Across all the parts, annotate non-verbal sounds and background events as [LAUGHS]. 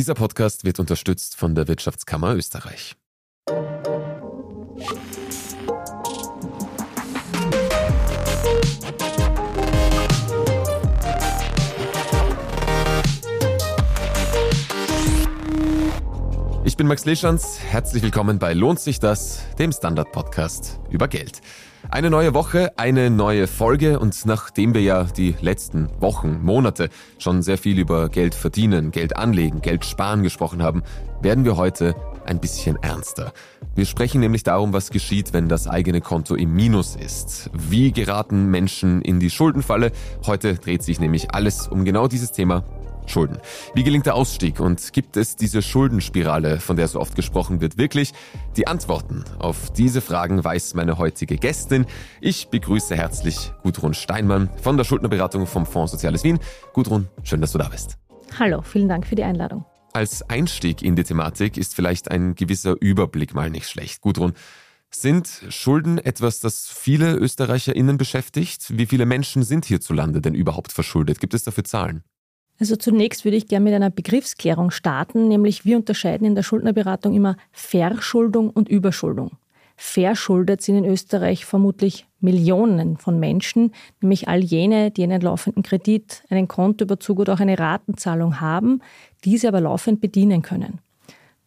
Dieser Podcast wird unterstützt von der Wirtschaftskammer Österreich. Ich bin Max Leschanz. Herzlich willkommen bei Lohnt sich das, dem Standard-Podcast über Geld. Eine neue Woche, eine neue Folge und nachdem wir ja die letzten Wochen, Monate schon sehr viel über Geld verdienen, Geld anlegen, Geld sparen gesprochen haben, werden wir heute ein bisschen ernster. Wir sprechen nämlich darum, was geschieht, wenn das eigene Konto im Minus ist. Wie geraten Menschen in die Schuldenfalle? Heute dreht sich nämlich alles um genau dieses Thema Schulden. Wie gelingt der Ausstieg und gibt es diese Schuldenspirale, von der so oft gesprochen wird, wirklich? Die Antworten auf diese Fragen weiß meine heutige Gästin. Ich begrüße herzlich Gudrun Steinmann von der Schuldnerberatung vom Fonds Soziales Wien. Gudrun, schön, dass du da bist. Hallo, vielen Dank für die Einladung. Als Einstieg in die Thematik ist vielleicht ein gewisser Überblick mal nicht schlecht. Gudrun, sind Schulden etwas, das viele ÖsterreicherInnen beschäftigt? Wie viele Menschen sind hierzulande denn überhaupt verschuldet? Gibt es dafür Zahlen? Also zunächst würde ich gerne mit einer Begriffsklärung starten, nämlich wir unterscheiden in der Schuldnerberatung immer Verschuldung und Überschuldung. Verschuldet sind in Österreich vermutlich Millionen von Menschen, nämlich all jene, die einen laufenden Kredit, einen Kontoüberzug oder auch eine Ratenzahlung haben, diese aber laufend bedienen können.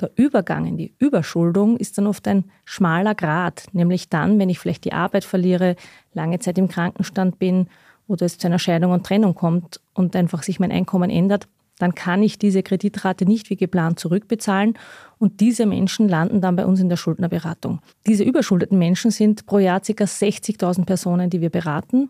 Der Übergang in die Überschuldung ist dann oft ein schmaler Grad, nämlich dann, wenn ich vielleicht die Arbeit verliere, lange Zeit im Krankenstand bin oder es zu einer Scheidung und Trennung kommt und einfach sich mein Einkommen ändert, dann kann ich diese Kreditrate nicht wie geplant zurückbezahlen und diese Menschen landen dann bei uns in der Schuldnerberatung. Diese überschuldeten Menschen sind pro Jahr ca. 60.000 Personen, die wir beraten.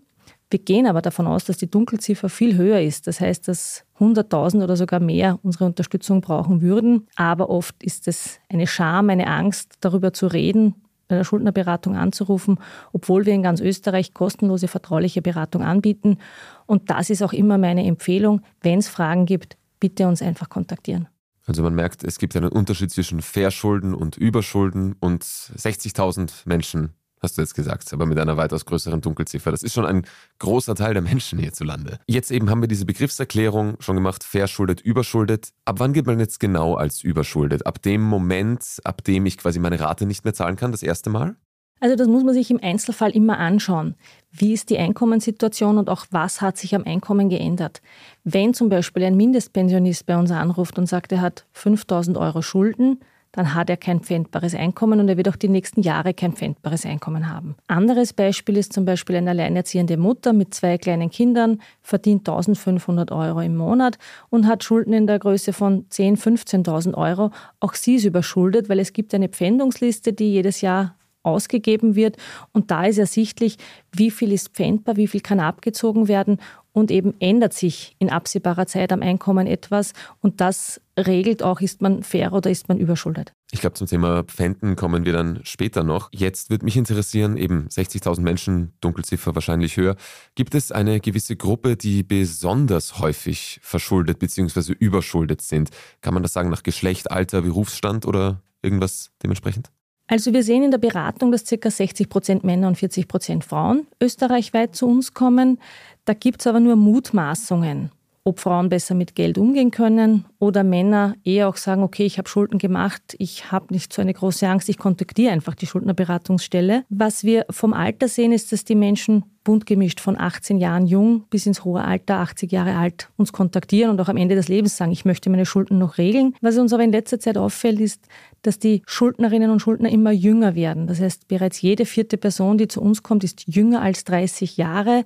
Wir gehen aber davon aus, dass die Dunkelziffer viel höher ist. Das heißt, dass 100.000 oder sogar mehr unsere Unterstützung brauchen würden. Aber oft ist es eine Scham, eine Angst, darüber zu reden, der Schuldnerberatung anzurufen, obwohl wir in ganz Österreich kostenlose vertrauliche Beratung anbieten. Und das ist auch immer meine Empfehlung. Wenn es Fragen gibt, bitte uns einfach kontaktieren. Also man merkt, es gibt einen Unterschied zwischen Verschulden und Überschulden und 60.000 Menschen hast du jetzt gesagt, aber mit einer weitaus größeren Dunkelziffer. Das ist schon ein großer Teil der Menschen hierzulande. Jetzt eben haben wir diese Begriffserklärung schon gemacht, verschuldet, überschuldet. Ab wann geht man jetzt genau als überschuldet? Ab dem Moment, ab dem ich quasi meine Rate nicht mehr zahlen kann, das erste Mal? Also das muss man sich im Einzelfall immer anschauen. Wie ist die Einkommenssituation und auch was hat sich am Einkommen geändert? Wenn zum Beispiel ein Mindestpensionist bei uns anruft und sagt, er hat 5000 Euro Schulden, dann hat er kein pfändbares Einkommen und er wird auch die nächsten Jahre kein pfändbares Einkommen haben. Anderes Beispiel ist zum Beispiel eine alleinerziehende Mutter mit zwei kleinen Kindern, verdient 1500 Euro im Monat und hat Schulden in der Größe von 10.000, 15.000 Euro. Auch sie ist überschuldet, weil es gibt eine Pfändungsliste, die jedes Jahr ausgegeben wird. Und da ist ersichtlich, wie viel ist pfändbar, wie viel kann abgezogen werden und eben ändert sich in absehbarer Zeit am Einkommen etwas und das regelt auch, ist man fair oder ist man überschuldet. Ich glaube, zum Thema Pfänden kommen wir dann später noch. Jetzt würde mich interessieren, eben 60.000 Menschen, Dunkelziffer wahrscheinlich höher. Gibt es eine gewisse Gruppe, die besonders häufig verschuldet bzw. überschuldet sind? Kann man das sagen nach Geschlecht, Alter, Berufsstand oder irgendwas dementsprechend? Also wir sehen in der Beratung, dass ca. 60 Prozent Männer und 40 Prozent Frauen österreichweit zu uns kommen. Da gibt es aber nur Mutmaßungen, ob Frauen besser mit Geld umgehen können oder Männer eher auch sagen, okay, ich habe Schulden gemacht, ich habe nicht so eine große Angst, ich kontaktiere einfach die Schuldnerberatungsstelle. Was wir vom Alter sehen, ist, dass die Menschen bunt gemischt von 18 Jahren jung bis ins hohe Alter, 80 Jahre alt, uns kontaktieren und auch am Ende des Lebens sagen, ich möchte meine Schulden noch regeln. Was uns aber in letzter Zeit auffällt, ist, dass die Schuldnerinnen und Schuldner immer jünger werden. Das heißt, bereits jede vierte Person, die zu uns kommt, ist jünger als 30 Jahre.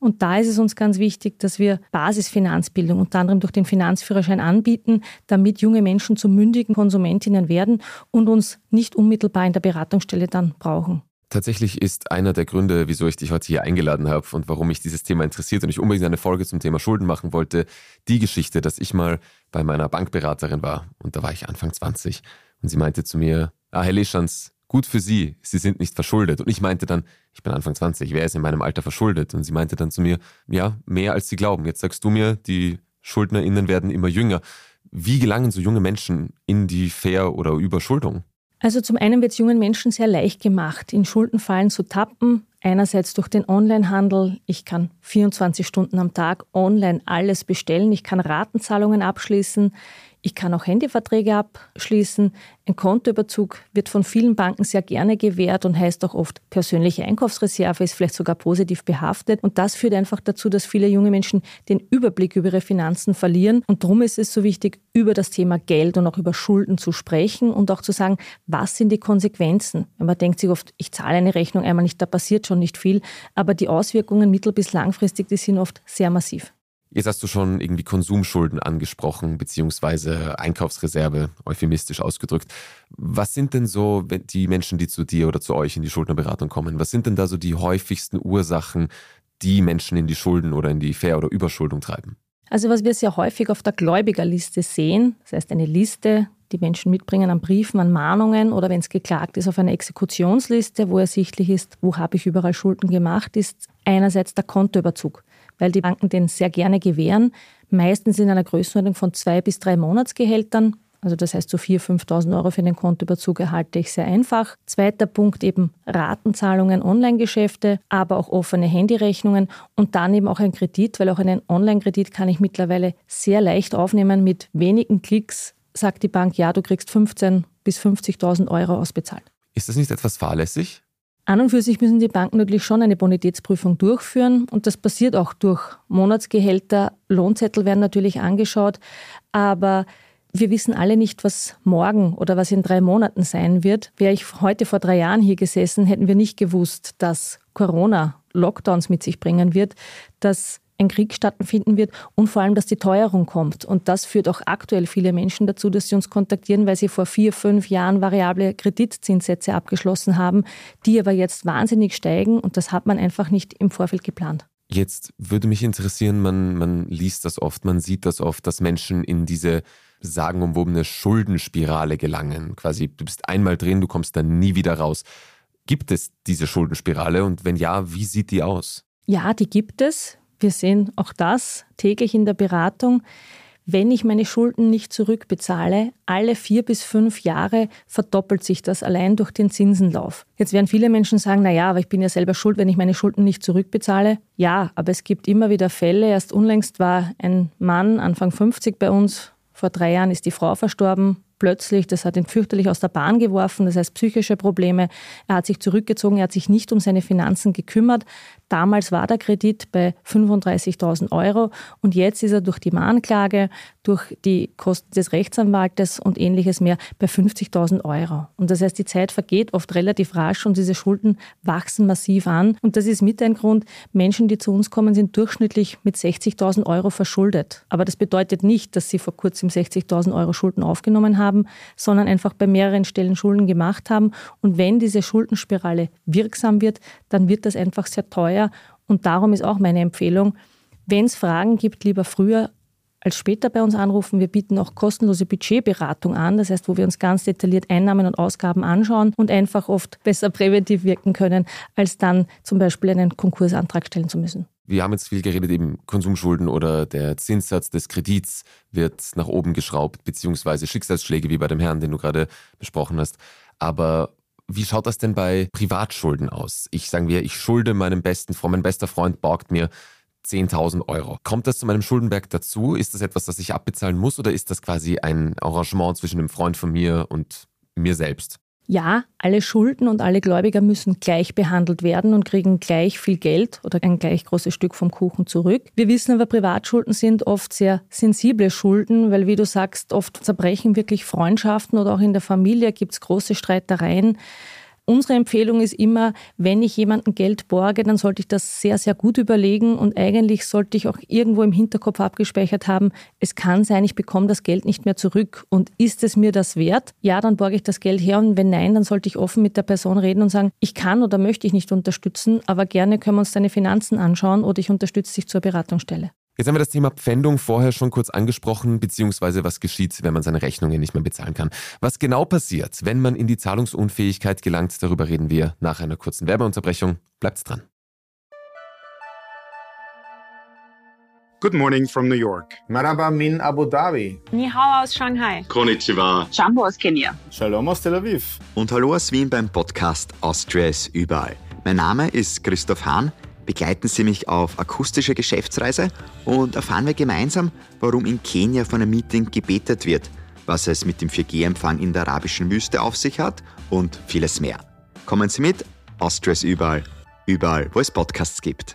Und da ist es uns ganz wichtig, dass wir Basisfinanzbildung unter anderem durch den Finanzführerschein anbieten, damit junge Menschen zu mündigen Konsumentinnen werden und uns nicht unmittelbar in der Beratungsstelle dann brauchen. Tatsächlich ist einer der Gründe, wieso ich dich heute hier eingeladen habe und warum mich dieses Thema interessiert und ich unbedingt eine Folge zum Thema Schulden machen wollte, die Geschichte, dass ich mal bei meiner Bankberaterin war und da war ich Anfang 20 und sie meinte zu mir, ah, Herr Leschans, gut für Sie, Sie sind nicht verschuldet. Und ich meinte dann, ich bin Anfang 20, wer ist in meinem Alter verschuldet? Und sie meinte dann zu mir, ja, mehr als Sie glauben. Jetzt sagst du mir, die SchuldnerInnen werden immer jünger. Wie gelangen so junge Menschen in die Fair- oder Überschuldung? Also zum einen wird es jungen Menschen sehr leicht gemacht, in Schuldenfallen zu tappen. Einerseits durch den Onlinehandel. Ich kann 24 Stunden am Tag online alles bestellen. Ich kann Ratenzahlungen abschließen. Ich kann auch Handyverträge abschließen. Ein Kontoüberzug wird von vielen Banken sehr gerne gewährt und heißt auch oft persönliche Einkaufsreserve, ist vielleicht sogar positiv behaftet. Und das führt einfach dazu, dass viele junge Menschen den Überblick über ihre Finanzen verlieren. Und darum ist es so wichtig, über das Thema Geld und auch über Schulden zu sprechen und auch zu sagen, was sind die Konsequenzen? Man denkt sich oft, ich zahle eine Rechnung einmal nicht, da passiert schon nicht viel. Aber die Auswirkungen mittel- bis langfristig, die sind oft sehr massiv. Jetzt hast du schon irgendwie Konsumschulden angesprochen, beziehungsweise Einkaufsreserve, euphemistisch ausgedrückt. Was sind denn so die Menschen, die zu dir oder zu euch in die Schuldnerberatung kommen? Was sind denn da so die häufigsten Ursachen, die Menschen in die Schulden oder in die Ver- oder Überschuldung treiben? Also was wir sehr häufig auf der Gläubigerliste sehen, das heißt eine Liste, die Menschen mitbringen an Briefen, an Mahnungen oder wenn es geklagt ist, auf einer Exekutionsliste, wo ersichtlich ist, wo habe ich überall Schulden gemacht, ist einerseits der Kontoüberzug weil die Banken den sehr gerne gewähren, meistens in einer Größenordnung von zwei bis drei Monatsgehältern. Also das heißt, so 4.000, 5.000 Euro für den Kontoüberzug erhalte ich sehr einfach. Zweiter Punkt eben Ratenzahlungen, Online-Geschäfte, aber auch offene Handyrechnungen und dann eben auch ein Kredit, weil auch einen Online-Kredit kann ich mittlerweile sehr leicht aufnehmen. Mit wenigen Klicks sagt die Bank, ja, du kriegst 15.000 bis 50.000 Euro ausbezahlt. Ist das nicht etwas fahrlässig? An und für sich müssen die Banken natürlich schon eine Bonitätsprüfung durchführen und das passiert auch durch Monatsgehälter. Lohnzettel werden natürlich angeschaut, aber wir wissen alle nicht, was morgen oder was in drei Monaten sein wird. Wäre ich heute vor drei Jahren hier gesessen, hätten wir nicht gewusst, dass Corona Lockdowns mit sich bringen wird, dass ein Krieg stattfinden wird und vor allem, dass die Teuerung kommt. Und das führt auch aktuell viele Menschen dazu, dass sie uns kontaktieren, weil sie vor vier, fünf Jahren variable Kreditzinssätze abgeschlossen haben, die aber jetzt wahnsinnig steigen und das hat man einfach nicht im Vorfeld geplant. Jetzt würde mich interessieren, man, man liest das oft, man sieht das oft, dass Menschen in diese sagenumwobene Schuldenspirale gelangen. Quasi, du bist einmal drin, du kommst dann nie wieder raus. Gibt es diese Schuldenspirale und wenn ja, wie sieht die aus? Ja, die gibt es. Wir sehen auch das täglich in der Beratung. Wenn ich meine Schulden nicht zurückbezahle, alle vier bis fünf Jahre verdoppelt sich das allein durch den Zinsenlauf. Jetzt werden viele Menschen sagen, na ja, aber ich bin ja selber schuld, wenn ich meine Schulden nicht zurückbezahle. Ja, aber es gibt immer wieder Fälle. Erst unlängst war ein Mann Anfang 50 bei uns. Vor drei Jahren ist die Frau verstorben plötzlich, das hat ihn fürchterlich aus der Bahn geworfen, das heißt psychische Probleme. Er hat sich zurückgezogen, er hat sich nicht um seine Finanzen gekümmert. Damals war der Kredit bei 35.000 Euro und jetzt ist er durch die Mahnklage, durch die Kosten des Rechtsanwaltes und ähnliches mehr bei 50.000 Euro. Und das heißt, die Zeit vergeht oft relativ rasch und diese Schulden wachsen massiv an. Und das ist mit ein Grund, Menschen, die zu uns kommen, sind durchschnittlich mit 60.000 Euro verschuldet. Aber das bedeutet nicht, dass sie vor kurzem 60.000 Euro Schulden aufgenommen haben, sondern einfach bei mehreren Stellen Schulden gemacht haben. Und wenn diese Schuldenspirale wirksam wird, dann wird das einfach sehr teuer. Und darum ist auch meine Empfehlung, wenn es Fragen gibt, lieber früher als später bei uns anrufen. Wir bieten auch kostenlose Budgetberatung an, das heißt, wo wir uns ganz detailliert Einnahmen und Ausgaben anschauen und einfach oft besser präventiv wirken können, als dann zum Beispiel einen Konkursantrag stellen zu müssen. Wir haben jetzt viel geredet, eben Konsumschulden oder der Zinssatz des Kredits wird nach oben geschraubt, beziehungsweise Schicksalsschläge wie bei dem Herrn, den du gerade besprochen hast. Aber wie schaut das denn bei Privatschulden aus? Ich sagen wir, ich schulde meinem besten Freund, mein bester Freund borgt mir 10.000 Euro. Kommt das zu meinem Schuldenberg dazu? Ist das etwas, das ich abbezahlen muss oder ist das quasi ein Arrangement zwischen einem Freund von mir und mir selbst? Ja, alle Schulden und alle Gläubiger müssen gleich behandelt werden und kriegen gleich viel Geld oder ein gleich großes Stück vom Kuchen zurück. Wir wissen aber, Privatschulden sind oft sehr sensible Schulden, weil, wie du sagst, oft zerbrechen wirklich Freundschaften oder auch in der Familie gibt es große Streitereien. Unsere Empfehlung ist immer, wenn ich jemandem Geld borge, dann sollte ich das sehr, sehr gut überlegen und eigentlich sollte ich auch irgendwo im Hinterkopf abgespeichert haben, es kann sein, ich bekomme das Geld nicht mehr zurück und ist es mir das wert? Ja, dann borge ich das Geld her und wenn nein, dann sollte ich offen mit der Person reden und sagen, ich kann oder möchte ich nicht unterstützen, aber gerne können wir uns deine Finanzen anschauen oder ich unterstütze dich zur Beratungsstelle. Jetzt haben wir das Thema Pfändung vorher schon kurz angesprochen, beziehungsweise was geschieht, wenn man seine Rechnungen nicht mehr bezahlen kann. Was genau passiert, wenn man in die Zahlungsunfähigkeit gelangt, darüber reden wir nach einer kurzen Werbeunterbrechung. Bleibt's dran. Good morning from New York. Marhaba min Abu Dhabi. Ni hao aus Shanghai. Konnichiwa. Jumbo aus Kenia. Shalom aus Tel Aviv. Und hallo aus Wien beim Podcast Austria ist überall. Mein Name ist Christoph Hahn begleiten Sie mich auf akustische Geschäftsreise und erfahren wir gemeinsam, warum in Kenia von einem Meeting gebetet wird was es mit dem 4G-Empfang in der arabischen Wüste auf sich hat und vieles mehr. Kommen Sie mit, Austria ist überall, überall, wo es Podcasts gibt.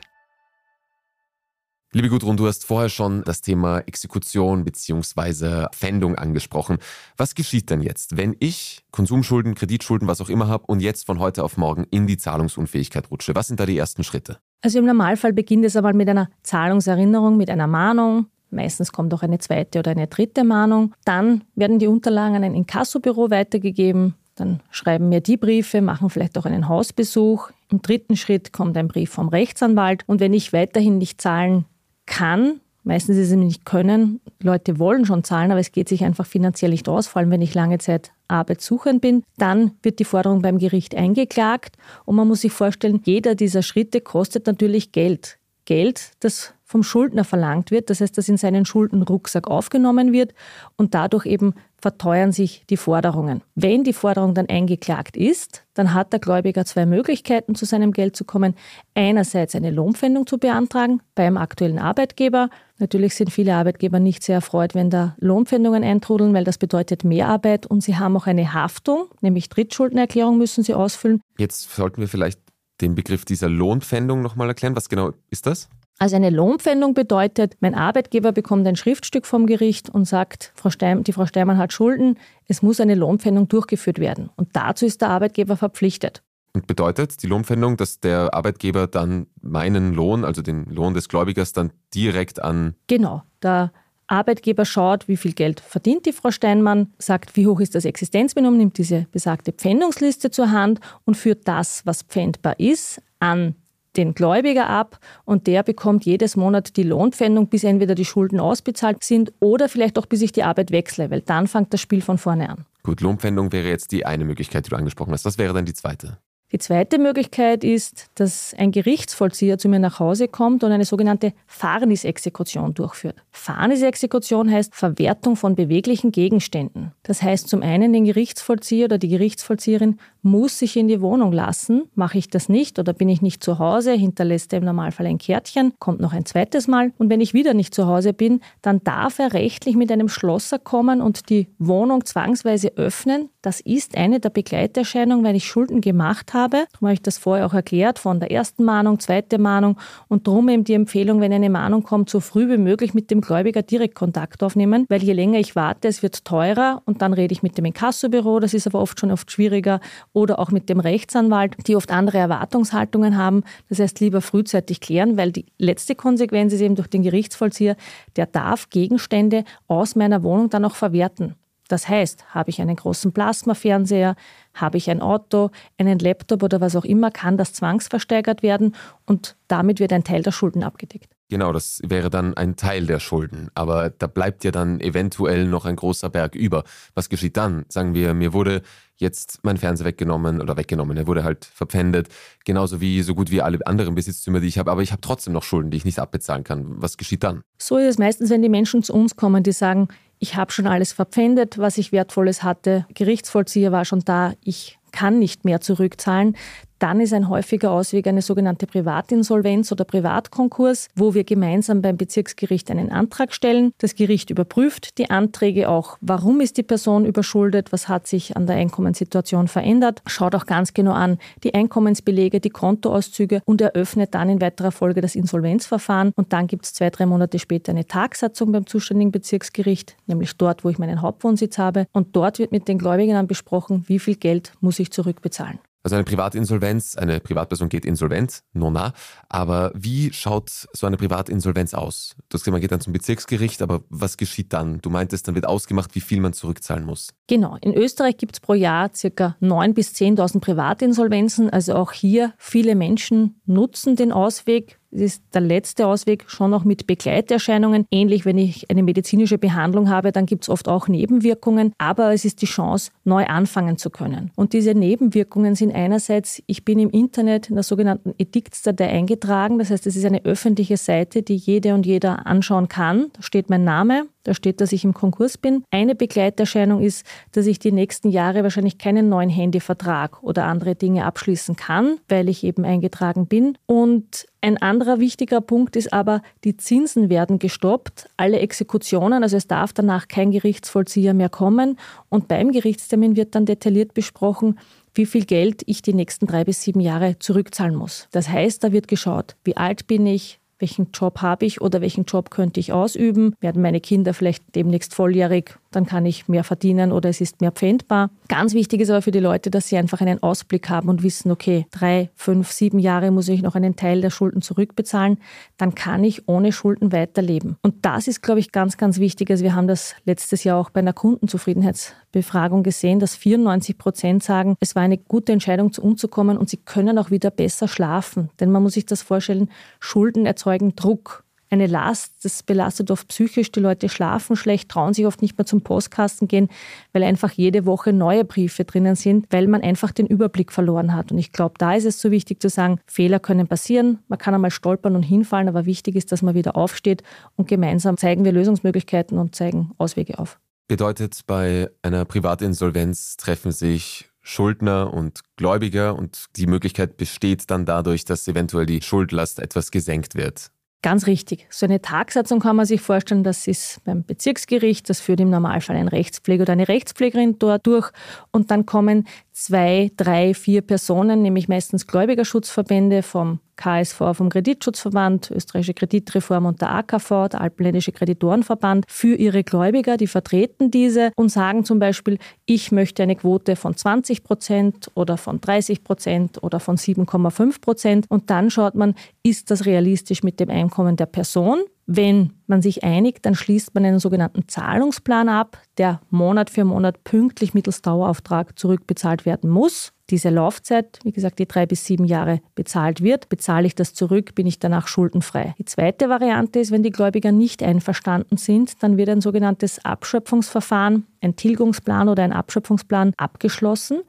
Liebe Gudrun, du hast vorher schon das Thema Exekution bzw. Pfändung angesprochen. Was geschieht denn jetzt, wenn ich Konsumschulden, Kreditschulden, was auch immer habe und jetzt von heute auf morgen in die Zahlungsunfähigkeit rutsche? Was sind da die ersten Schritte? Also im Normalfall beginnt es einmal mit einer Zahlungserinnerung, mit einer Mahnung. Meistens kommt auch eine zweite oder eine dritte Mahnung. Dann werden die Unterlagen an ein Inkassobüro weitergegeben. Dann schreiben mir die Briefe, machen vielleicht auch einen Hausbesuch. Im dritten Schritt kommt ein Brief vom Rechtsanwalt. Und wenn ich weiterhin nicht zahlen kann, meistens ist es nicht können, Leute wollen schon zahlen, aber es geht sich einfach finanziell nicht aus, vor allem wenn ich lange Zeit arbeitssuchend bin, dann wird die Forderung beim Gericht eingeklagt. Und man muss sich vorstellen, jeder dieser Schritte kostet natürlich Geld. Geld, das vom Schuldner verlangt wird, das heißt, dass in seinen Schuldenrucksack aufgenommen wird und dadurch eben verteuern sich die Forderungen. Wenn die Forderung dann eingeklagt ist, dann hat der Gläubiger zwei Möglichkeiten, zu seinem Geld zu kommen. Einerseits eine Lohnpfändung zu beantragen beim aktuellen Arbeitgeber. Natürlich sind viele Arbeitgeber nicht sehr erfreut, wenn da Lohnpfändungen eintrudeln, weil das bedeutet Mehrarbeit und sie haben auch eine Haftung, nämlich Drittschuldenerklärung müssen sie ausfüllen. Jetzt sollten wir vielleicht den Begriff dieser Lohnpfändung nochmal erklären. Was genau ist das? Also eine Lohnpfändung bedeutet, mein Arbeitgeber bekommt ein Schriftstück vom Gericht und sagt, Frau Stein, die Frau Steinmann hat Schulden, es muss eine Lohnpfändung durchgeführt werden. Und dazu ist der Arbeitgeber verpflichtet. Und bedeutet die Lohnpfändung, dass der Arbeitgeber dann meinen Lohn, also den Lohn des Gläubigers, dann direkt an. Genau. Der Arbeitgeber schaut, wie viel Geld verdient die Frau Steinmann, sagt, wie hoch ist das Existenzminimum, nimmt diese besagte Pfändungsliste zur Hand und führt das, was pfändbar ist, an den Gläubiger ab und der bekommt jedes Monat die Lohnpfändung, bis entweder die Schulden ausbezahlt sind oder vielleicht auch bis ich die Arbeit wechsle, weil dann fängt das Spiel von vorne an. Gut, Lohnpfändung wäre jetzt die eine Möglichkeit, die du angesprochen hast. Was wäre dann die zweite? Die zweite Möglichkeit ist, dass ein Gerichtsvollzieher zu mir nach Hause kommt und eine sogenannte Fahrnisexekution durchführt. Fahrnisexekution heißt Verwertung von beweglichen Gegenständen. Das heißt zum einen, den Gerichtsvollzieher oder die Gerichtsvollzieherin muss sich in die Wohnung lassen. Mache ich das nicht oder bin ich nicht zu Hause, hinterlässt er im Normalfall ein Kärtchen, kommt noch ein zweites Mal. Und wenn ich wieder nicht zu Hause bin, dann darf er rechtlich mit einem Schlosser kommen und die Wohnung zwangsweise öffnen. Das ist eine der Begleiterscheinungen, weil ich Schulden gemacht habe habe. Darum habe ich das vorher auch erklärt, von der ersten Mahnung, zweite Mahnung und darum eben die Empfehlung, wenn eine Mahnung kommt, so früh wie möglich mit dem Gläubiger direkt Kontakt aufnehmen, weil je länger ich warte, es wird teurer und dann rede ich mit dem Inkassobüro, das ist aber oft schon oft schwieriger, oder auch mit dem Rechtsanwalt, die oft andere Erwartungshaltungen haben. Das heißt, lieber frühzeitig klären, weil die letzte Konsequenz ist eben durch den Gerichtsvollzieher, der darf Gegenstände aus meiner Wohnung dann auch verwerten. Das heißt, habe ich einen großen Plasmafernseher, habe ich ein Auto, einen Laptop oder was auch immer, kann das zwangsversteigert werden und damit wird ein Teil der Schulden abgedeckt. Genau, das wäre dann ein Teil der Schulden. Aber da bleibt ja dann eventuell noch ein großer Berg über. Was geschieht dann? Sagen wir, mir wurde jetzt mein Fernseher weggenommen oder weggenommen. Er wurde halt verpfändet. Genauso wie so gut wie alle anderen Besitztümer, die ich habe. Aber ich habe trotzdem noch Schulden, die ich nicht abbezahlen kann. Was geschieht dann? So ist es meistens, wenn die Menschen zu uns kommen, die sagen, ich habe schon alles verpfändet, was ich Wertvolles hatte. Gerichtsvollzieher war schon da. Ich kann nicht mehr zurückzahlen, dann ist ein häufiger Ausweg eine sogenannte Privatinsolvenz oder Privatkonkurs, wo wir gemeinsam beim Bezirksgericht einen Antrag stellen. Das Gericht überprüft die Anträge auch, warum ist die Person überschuldet, was hat sich an der Einkommenssituation verändert, schaut auch ganz genau an die Einkommensbelege, die Kontoauszüge und eröffnet dann in weiterer Folge das Insolvenzverfahren. Und dann gibt es zwei, drei Monate später eine Tagsatzung beim zuständigen Bezirksgericht, nämlich dort, wo ich meinen Hauptwohnsitz habe. Und dort wird mit den Gläubigern besprochen, wie viel Geld muss ich zurückbezahlen. Also eine Privatinsolvenz, eine Privatperson geht insolvent, nona. Aber wie schaut so eine Privatinsolvenz aus? Du hast gesagt, man geht dann zum Bezirksgericht, aber was geschieht dann? Du meintest, dann wird ausgemacht, wie viel man zurückzahlen muss. Genau. In Österreich gibt es pro Jahr ca. 9.000 bis 10.000 Privatinsolvenzen. Also auch hier viele Menschen nutzen den Ausweg, es ist der letzte Ausweg, schon noch mit Begleiterscheinungen. Ähnlich, wenn ich eine medizinische Behandlung habe, dann gibt es oft auch Nebenwirkungen, aber es ist die Chance, neu anfangen zu können. Und diese Nebenwirkungen sind einerseits, ich bin im Internet in der sogenannten Ediktsdatei eingetragen, das heißt, es ist eine öffentliche Seite, die jede und jeder anschauen kann. Da steht mein Name, da steht, dass ich im Konkurs bin. Eine Begleiterscheinung ist, dass ich die nächsten Jahre wahrscheinlich keinen neuen Handyvertrag oder andere Dinge abschließen kann, weil ich eben eingetragen bin. Und Ein anderer wichtiger Punkt ist aber, die Zinsen werden gestoppt, alle Exekutionen, also es darf danach kein Gerichtsvollzieher mehr kommen und beim Gerichtstermin wird dann detailliert besprochen, wie viel Geld ich die nächsten drei bis sieben Jahre zurückzahlen muss. Das heißt, da wird geschaut, wie alt bin ich, welchen Job habe ich oder welchen Job könnte ich ausüben, werden meine Kinder vielleicht demnächst volljährig dann kann ich mehr verdienen oder es ist mehr pfändbar. Ganz wichtig ist aber für die Leute, dass sie einfach einen Ausblick haben und wissen, okay, drei, fünf, sieben Jahre muss ich noch einen Teil der Schulden zurückbezahlen, dann kann ich ohne Schulden weiterleben. Und das ist, glaube ich, ganz, ganz wichtig. Also wir haben das letztes Jahr auch bei einer Kundenzufriedenheitsbefragung gesehen, dass 94 Prozent sagen, es war eine gute Entscheidung, zu uns zu kommen und sie können auch wieder besser schlafen. Denn man muss sich das vorstellen, Schulden erzeugen Druck eine Last. Das belastet oft psychisch. Die Leute schlafen schlecht, trauen sich oft nicht mehr zum Postkasten gehen, weil einfach jede Woche neue Briefe drinnen sind, weil man einfach den Überblick verloren hat. Und ich glaube, da ist es so wichtig zu sagen, Fehler können passieren. Man kann einmal stolpern und hinfallen, aber wichtig ist, dass man wieder aufsteht und gemeinsam zeigen wir Lösungsmöglichkeiten und zeigen Auswege auf. Bedeutet, bei einer Privatinsolvenz treffen sich Schuldner und Gläubiger und die Möglichkeit besteht dann dadurch, dass eventuell die Schuldlast etwas gesenkt wird. Ganz richtig. So eine Tagsatzung kann man sich vorstellen, das ist beim Bezirksgericht, das führt im Normalfall ein Rechtspfleger oder eine Rechtspflegerin dort durch und dann kommen zwei, drei, vier Personen, nämlich meistens Gläubigerschutzverbände vom KSV, vom Kreditschutzverband, Österreichische Kreditreform und der AKV, der Alpenländische Kreditorenverband, für ihre Gläubiger, die vertreten diese und sagen zum Beispiel, ich möchte eine Quote von 20 Prozent oder von 30 Prozent oder von 7,5 Prozent und dann schaut man, ist das realistisch mit dem Einkommen der Person? Wenn man sich einigt, dann schließt man einen sogenannten Zahlungsplan ab, der Monat für Monat pünktlich mittels Dauerauftrag zurückbezahlt werden muss. Diese Laufzeit, wie gesagt, die drei bis sieben Jahre bezahlt wird, bezahle ich das zurück, bin ich danach schuldenfrei. Die zweite Variante ist, wenn die Gläubiger nicht einverstanden sind, dann wird ein sogenanntes Abschöpfungsverfahren, ein Tilgungsplan oder ein Abschöpfungsplan abgeschlossen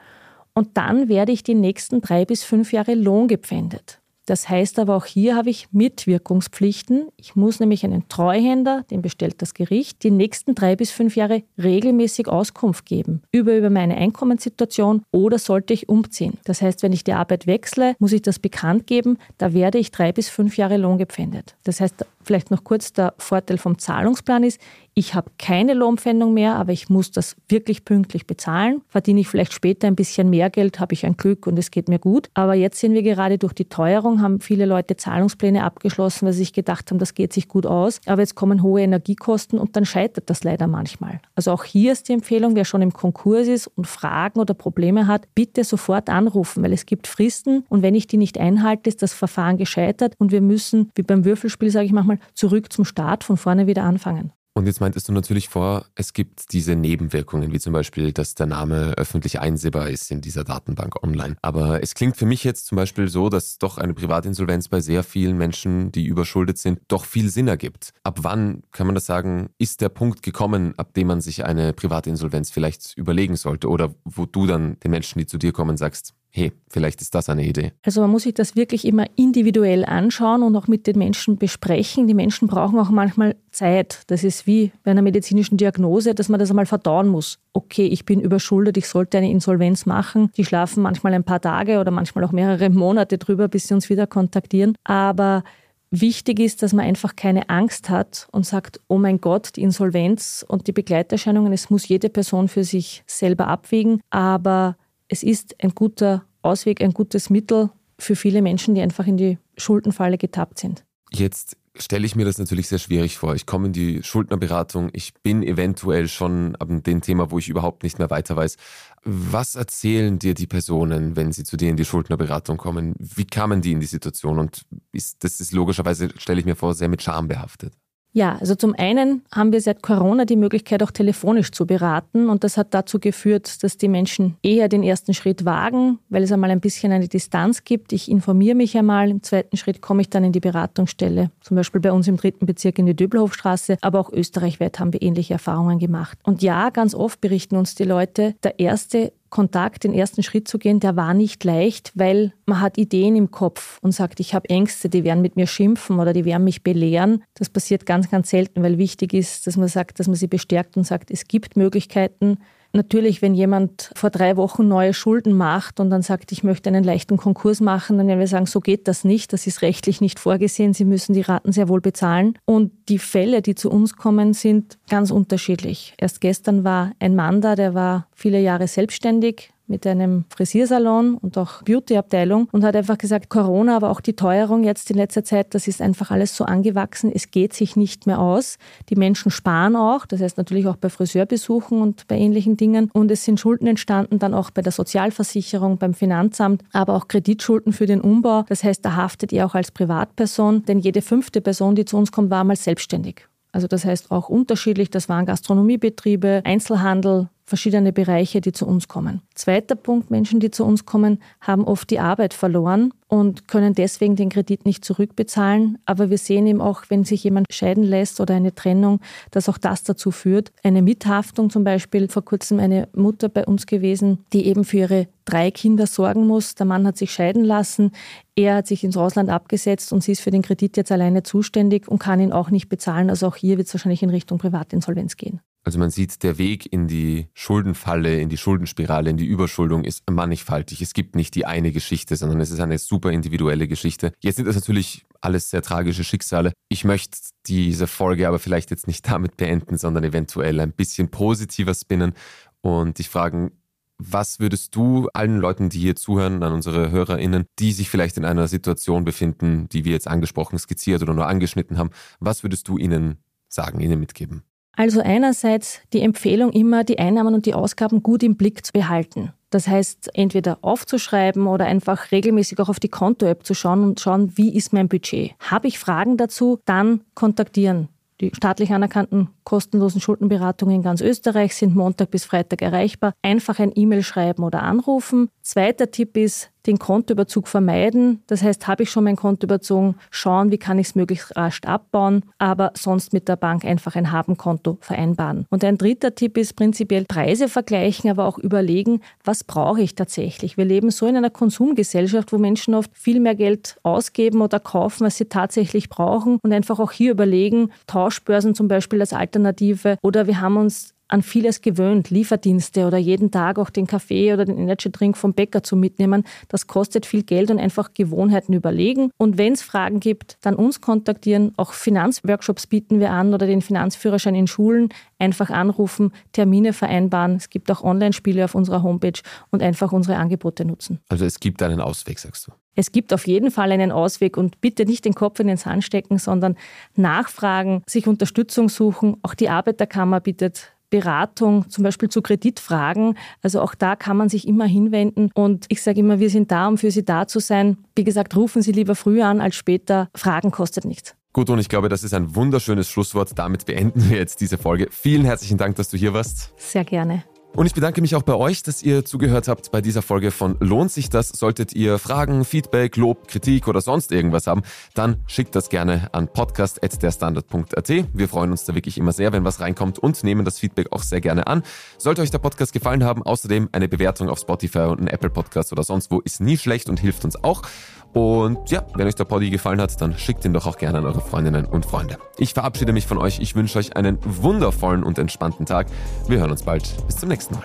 und dann werde ich die nächsten drei bis fünf Jahre Lohn gepfändet. Das heißt aber auch hier habe ich Mitwirkungspflichten. Ich muss nämlich einen Treuhänder, den bestellt das Gericht, die nächsten drei bis fünf Jahre regelmäßig Auskunft geben über, über meine Einkommenssituation oder sollte ich umziehen. Das heißt, wenn ich die Arbeit wechsle, muss ich das bekannt geben. Da werde ich drei bis fünf Jahre Lohn gepfändet. Das heißt, vielleicht noch kurz der Vorteil vom Zahlungsplan ist, ich habe keine Lohnpfändung mehr, aber ich muss das wirklich pünktlich bezahlen. Verdiene ich vielleicht später ein bisschen mehr Geld, habe ich ein Glück und es geht mir gut. Aber jetzt sind wir gerade durch die Teuerung, haben viele Leute Zahlungspläne abgeschlossen, weil sie sich gedacht haben, das geht sich gut aus. Aber jetzt kommen hohe Energiekosten und dann scheitert das leider manchmal. Also auch hier ist die Empfehlung, wer schon im Konkurs ist und Fragen oder Probleme hat, bitte sofort anrufen, weil es gibt Fristen und wenn ich die nicht einhalte, ist das Verfahren gescheitert und wir müssen, wie beim Würfelspiel sage ich manchmal, zurück zum Start von vorne wieder anfangen. Und jetzt meintest du natürlich vor, es gibt diese Nebenwirkungen, wie zum Beispiel, dass der Name öffentlich einsehbar ist in dieser Datenbank online. Aber es klingt für mich jetzt zum Beispiel so, dass doch eine Privatinsolvenz bei sehr vielen Menschen, die überschuldet sind, doch viel Sinn ergibt. Ab wann kann man das sagen, ist der Punkt gekommen, ab dem man sich eine Privatinsolvenz vielleicht überlegen sollte? Oder wo du dann den Menschen, die zu dir kommen, sagst, hey, vielleicht ist das eine Idee. Also man muss sich das wirklich immer individuell anschauen und auch mit den Menschen besprechen. Die Menschen brauchen auch manchmal Zeit. Das ist wie bei einer medizinischen Diagnose, dass man das einmal verdauen muss. Okay, ich bin überschuldet, ich sollte eine Insolvenz machen. Die schlafen manchmal ein paar Tage oder manchmal auch mehrere Monate drüber, bis sie uns wieder kontaktieren. Aber Wichtig ist, dass man einfach keine Angst hat und sagt, oh mein Gott, die Insolvenz und die Begleiterscheinungen, es muss jede Person für sich selber abwägen. Aber es ist ein guter Ausweg, ein gutes Mittel für viele Menschen, die einfach in die Schuldenfalle getappt sind. Jetzt stelle ich mir das natürlich sehr schwierig vor. Ich komme in die Schuldnerberatung, ich bin eventuell schon ab dem Thema, wo ich überhaupt nicht mehr weiter weiß. Was erzählen dir die Personen, wenn sie zu dir in die Schuldnerberatung kommen? Wie kamen die in die Situation? Und ist, das ist logischerweise, stelle ich mir vor, sehr mit Scham behaftet. Ja, also zum einen haben wir seit Corona die Möglichkeit, auch telefonisch zu beraten. Und das hat dazu geführt, dass die Menschen eher den ersten Schritt wagen, weil es einmal ein bisschen eine Distanz gibt. Ich informiere mich einmal. Im zweiten Schritt komme ich dann in die Beratungsstelle. Zum Beispiel bei uns im dritten Bezirk in die Döbelhofstraße. Aber auch österreichweit haben wir ähnliche Erfahrungen gemacht. Und ja, ganz oft berichten uns die Leute, der erste Kontakt, den ersten Schritt zu gehen, der war nicht leicht, weil man hat Ideen im Kopf und sagt, ich habe Ängste, die werden mit mir schimpfen oder die werden mich belehren. Das passiert ganz, ganz selten, weil wichtig ist, dass man sagt, dass man sie bestärkt und sagt, es gibt Möglichkeiten, Natürlich, wenn jemand vor drei Wochen neue Schulden macht und dann sagt, ich möchte einen leichten Konkurs machen, dann werden wir sagen, so geht das nicht, das ist rechtlich nicht vorgesehen, Sie müssen die Raten sehr wohl bezahlen. Und die Fälle, die zu uns kommen, sind ganz unterschiedlich. Erst gestern war ein Mann da, der war viele Jahre selbstständig, mit einem Frisiersalon und auch Beautyabteilung und hat einfach gesagt, Corona, aber auch die Teuerung jetzt in letzter Zeit, das ist einfach alles so angewachsen, es geht sich nicht mehr aus. Die Menschen sparen auch, das heißt natürlich auch bei Friseurbesuchen und bei ähnlichen Dingen und es sind Schulden entstanden, dann auch bei der Sozialversicherung, beim Finanzamt, aber auch Kreditschulden für den Umbau. Das heißt, da haftet ihr auch als Privatperson, denn jede fünfte Person, die zu uns kommt, war mal selbstständig. Also das heißt auch unterschiedlich, das waren Gastronomiebetriebe, Einzelhandel, verschiedene Bereiche, die zu uns kommen. Zweiter Punkt, Menschen, die zu uns kommen, haben oft die Arbeit verloren und können deswegen den Kredit nicht zurückbezahlen. Aber wir sehen eben auch, wenn sich jemand scheiden lässt oder eine Trennung, dass auch das dazu führt. Eine Mithaftung zum Beispiel, vor kurzem eine Mutter bei uns gewesen, die eben für ihre drei Kinder sorgen muss. Der Mann hat sich scheiden lassen, er hat sich ins Ausland abgesetzt und sie ist für den Kredit jetzt alleine zuständig und kann ihn auch nicht bezahlen. Also auch hier wird es wahrscheinlich in Richtung Privatinsolvenz gehen. Also man sieht, der Weg in die Schuldenfalle, in die Schuldenspirale, in die Überschuldung ist mannigfaltig. Es gibt nicht die eine Geschichte, sondern es ist eine super individuelle Geschichte. Jetzt sind das natürlich alles sehr tragische Schicksale. Ich möchte diese Folge aber vielleicht jetzt nicht [LAUGHS] damit beenden, sondern eventuell ein bisschen positiver spinnen und dich fragen, was würdest du allen Leuten, die hier zuhören, an unsere HörerInnen, die sich vielleicht in einer Situation befinden, die wir jetzt angesprochen, skizziert oder nur angeschnitten haben, was würdest du ihnen sagen, ihnen mitgeben? Also einerseits die Empfehlung immer, die Einnahmen und die Ausgaben gut im Blick zu behalten. Das heißt, entweder aufzuschreiben oder einfach regelmäßig auch auf die Konto-App zu schauen und schauen, wie ist mein Budget. Habe ich Fragen dazu, dann kontaktieren. Die staatlich anerkannten kostenlosen Schuldenberatungen in ganz Österreich sind Montag bis Freitag erreichbar. Einfach ein E-Mail schreiben oder anrufen. Zweiter Tipp ist, den Kontoüberzug vermeiden. Das heißt, habe ich schon mein Konto überzogen, schauen, wie kann ich es möglichst rasch abbauen, aber sonst mit der Bank einfach ein Habenkonto vereinbaren. Und ein dritter Tipp ist prinzipiell Preise vergleichen, aber auch überlegen, was brauche ich tatsächlich. Wir leben so in einer Konsumgesellschaft, wo Menschen oft viel mehr Geld ausgeben oder kaufen, als sie tatsächlich brauchen und einfach auch hier überlegen, Tauschbörsen zum Beispiel als Alternative oder wir haben uns an vieles gewöhnt, Lieferdienste oder jeden Tag auch den Kaffee oder den Energy-Drink vom Bäcker zu mitnehmen. Das kostet viel Geld und einfach Gewohnheiten überlegen. Und wenn es Fragen gibt, dann uns kontaktieren. Auch Finanzworkshops bieten wir an oder den Finanzführerschein in Schulen. Einfach anrufen, Termine vereinbaren. Es gibt auch Online-Spiele auf unserer Homepage und einfach unsere Angebote nutzen. Also es gibt einen Ausweg, sagst du. Es gibt auf jeden Fall einen Ausweg und bitte nicht den Kopf in den Sand stecken, sondern nachfragen, sich Unterstützung suchen. Auch die Arbeiterkammer bietet Beratung, zum Beispiel zu Kreditfragen. Also auch da kann man sich immer hinwenden. Und ich sage immer, wir sind da, um für Sie da zu sein. Wie gesagt, rufen Sie lieber früher an als später. Fragen kostet nichts. Gut, und ich glaube, das ist ein wunderschönes Schlusswort. Damit beenden wir jetzt diese Folge. Vielen herzlichen Dank, dass du hier warst. Sehr gerne. Und ich bedanke mich auch bei euch, dass ihr zugehört habt bei dieser Folge von Lohnt sich das? Solltet ihr Fragen, Feedback, Lob, Kritik oder sonst irgendwas haben, dann schickt das gerne an podcast.derstandard.at. Wir freuen uns da wirklich immer sehr, wenn was reinkommt und nehmen das Feedback auch sehr gerne an. Sollte euch der Podcast gefallen haben, außerdem eine Bewertung auf Spotify und ein Apple Podcast oder sonst wo ist nie schlecht und hilft uns auch. Und ja, wenn euch der Poddy gefallen hat, dann schickt ihn doch auch gerne an eure Freundinnen und Freunde. Ich verabschiede mich von euch. Ich wünsche euch einen wundervollen und entspannten Tag. Wir hören uns bald. Bis zum nächsten Mal.